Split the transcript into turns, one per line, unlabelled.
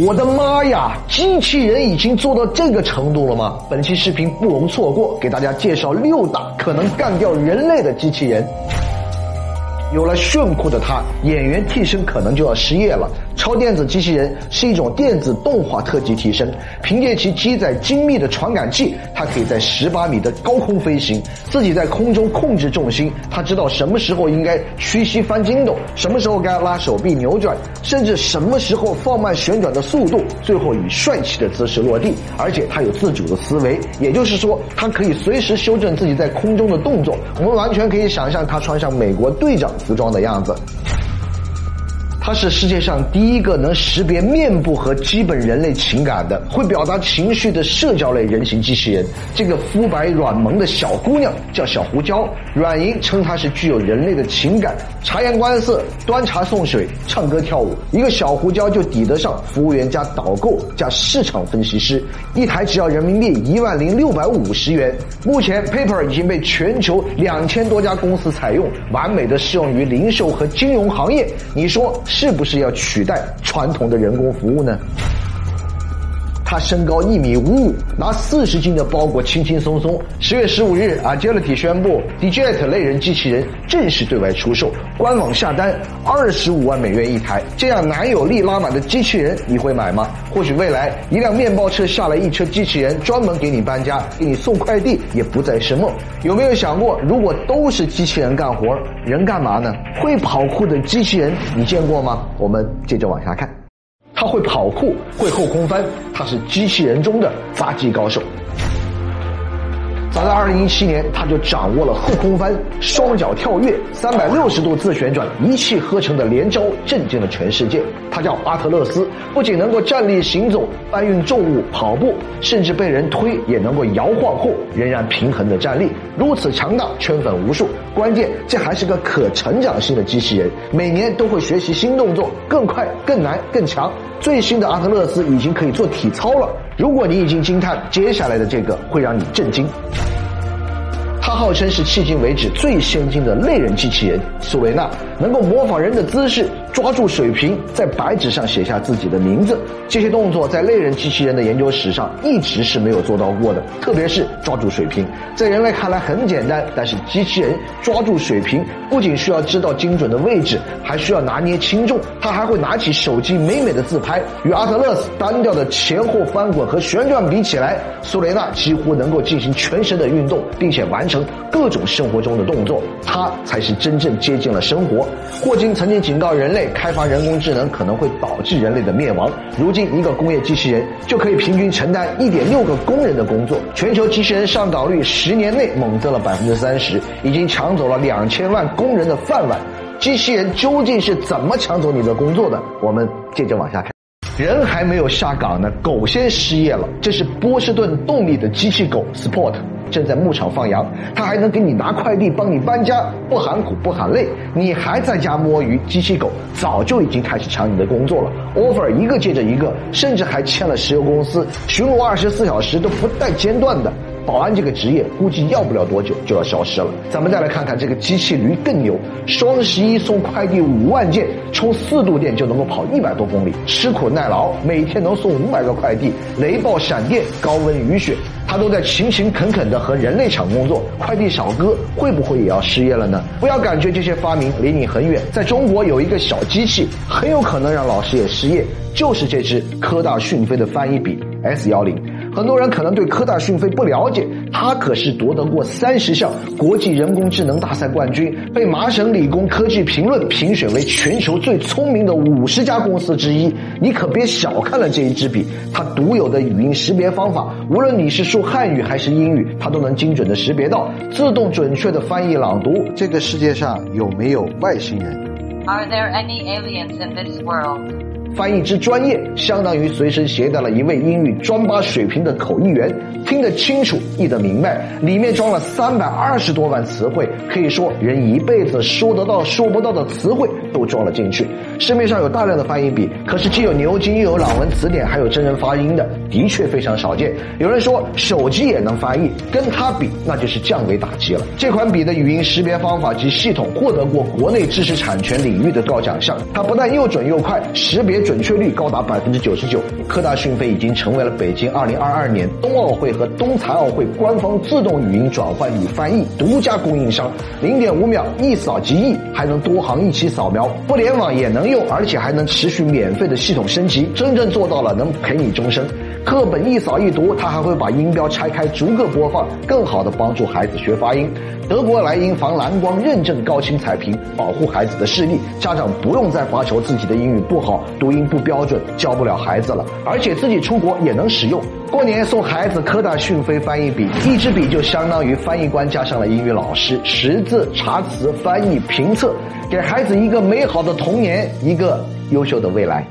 我的妈呀！机器人已经做到这个程度了吗？本期视频不容错过，给大家介绍六大可能干掉人类的机器人。有了炫酷的它，演员替身可能就要失业了。超电子机器人是一种电子动画特技提升，凭借其机载精密的传感器，它可以在十八米的高空飞行，自己在空中控制重心。它知道什么时候应该屈膝翻筋斗，什么时候该拉手臂扭转，甚至什么时候放慢旋转的速度，最后以帅气的姿势落地。而且它有自主的思维，也就是说，它可以随时修正自己在空中的动作。我们完全可以想象它穿上美国队长服装的样子。它是世界上第一个能识别面部和基本人类情感的、会表达情绪的社交类人形机器人。这个肤白软萌的小姑娘叫小胡椒，软银称她是具有人类的情感，察言观色、端茶送水、唱歌跳舞，一个小胡椒就抵得上服务员加导购加市场分析师，一台只要人民币一万零六百五十元。目前，Paper 已经被全球两千多家公司采用，完美的适用于零售和金融行业。你说？是不是要取代传统的人工服务呢？他身高一米五五，拿四十斤的包裹轻轻松松。十月十五日，Agility 宣布，Digit 类人机器人正式对外出售，官网下单二十五万美元一台。这样男友力拉满的机器人，你会买吗？或许未来一辆面包车下来一车机器人，专门给你搬家、给你送快递，也不再是梦。有没有想过，如果都是机器人干活，人干嘛呢？会跑酷的机器人，你见过吗？我们接着往下看。他会跑酷，会后空翻，他是机器人中的杂技高手。早在二零一七年，他就掌握了后空翻、双脚跳跃、三百六十度自旋转一气呵成的连招，震惊了全世界。他叫阿特勒斯，不仅能够站立行走、搬运重物、跑步，甚至被人推也能够摇晃后仍然平衡的站立，如此强大，圈粉无数。关键这还是个可成长性的机器人，每年都会学习新动作，更快、更难、更强。最新的阿特勒斯已经可以做体操了。如果你已经惊叹，接下来的这个会让你震惊。它号称是迄今为止最先进的类人机器人，苏维纳能够模仿人的姿势，抓住水瓶，在白纸上写下自己的名字。这些动作在类人机器人的研究史上一直是没有做到过的，特别是抓住水瓶，在人类看来很简单，但是机器人抓住水瓶不仅需要知道精准的位置，还需要拿捏轻重。它还会拿起手机美美的自拍。与阿特勒斯单调的前后翻滚和旋转比起来，苏雷娜几乎能够进行全身的运动，并且完成。各种生活中的动作，它才是真正接近了生活。霍金曾经警告人类，开发人工智能可能会导致人类的灭亡。如今，一个工业机器人就可以平均承担一点六个工人的工作。全球机器人上岗率十年内猛增了百分之三十，已经抢走了两千万工人的饭碗。机器人究竟是怎么抢走你的工作的？我们接着往下看。人还没有下岗呢，狗先失业了。这是波士顿动力的机器狗 Sport。正在牧场放羊，他还能给你拿快递、帮你搬家，不喊苦不喊累。你还在家摸鱼，机器狗早就已经开始抢你的工作了。offer 一个接着一个，甚至还签了石油公司，巡逻二十四小时都不带间断的。保安这个职业估计要不了多久就要消失了。咱们再来看看这个机器驴更牛，双十一送快递五万件，充四度电就能够跑一百多公里，吃苦耐劳，每天能送五百个快递，雷暴闪电，高温雨雪。他都在勤勤恳恳地和人类抢工作，快递小哥会不会也要失业了呢？不要感觉这些发明离你很远，在中国有一个小机器，很有可能让老师也失业，就是这支科大讯飞的翻译笔 S 幺零。很多人可能对科大讯飞不了解，它可是夺得过三十项国际人工智能大赛冠军，被麻省理工科技评论评选为全球最聪明的五十家公司之一。你可别小看了这一支笔，它独有的语音识别方法，无论你是说汉语还是英语，它都能精准的识别到，自动准确的翻译朗读。这个世界上有没有外星人
？Are there any aliens in this world?
翻译之专业，相当于随身携带了一位英语专八水平的口译员，听得清楚，译得明白。里面装了三百二十多万词汇，可以说人一辈子说得到、说不到的词汇都装了进去。市面上有大量的翻译笔，可是既有牛津又有朗文词典，还有真人发音的，的确非常少见。有人说手机也能翻译，跟它比那就是降维打击了。这款笔的语音识别方法及系统获得过国内知识产权领域的高奖项，它不但又准又快，识别。准确率高达百分之九十九。科大讯飞已经成为了北京二零二二年冬奥会和冬残奥会官方自动语音转换与翻译独家供应商，零点五秒一扫即译，还能多行一起扫描，不联网也能用，而且还能持续免费的系统升级，真正做到了能陪你终生。课本一扫一读，它还会把音标拆开逐个播放，更好的帮助孩子学发音。德国莱茵防蓝光认证高清彩屏，保护孩子的视力，家长不用再发愁自己的英语不好，读音不标准，教不了孩子了。而且自己出国也能使用。过年送孩子科大讯飞翻译笔，一支笔就相当于翻译官加上了英语老师，识字、查词、翻译、评测，给孩子一个美好的童年，一个优秀的未来。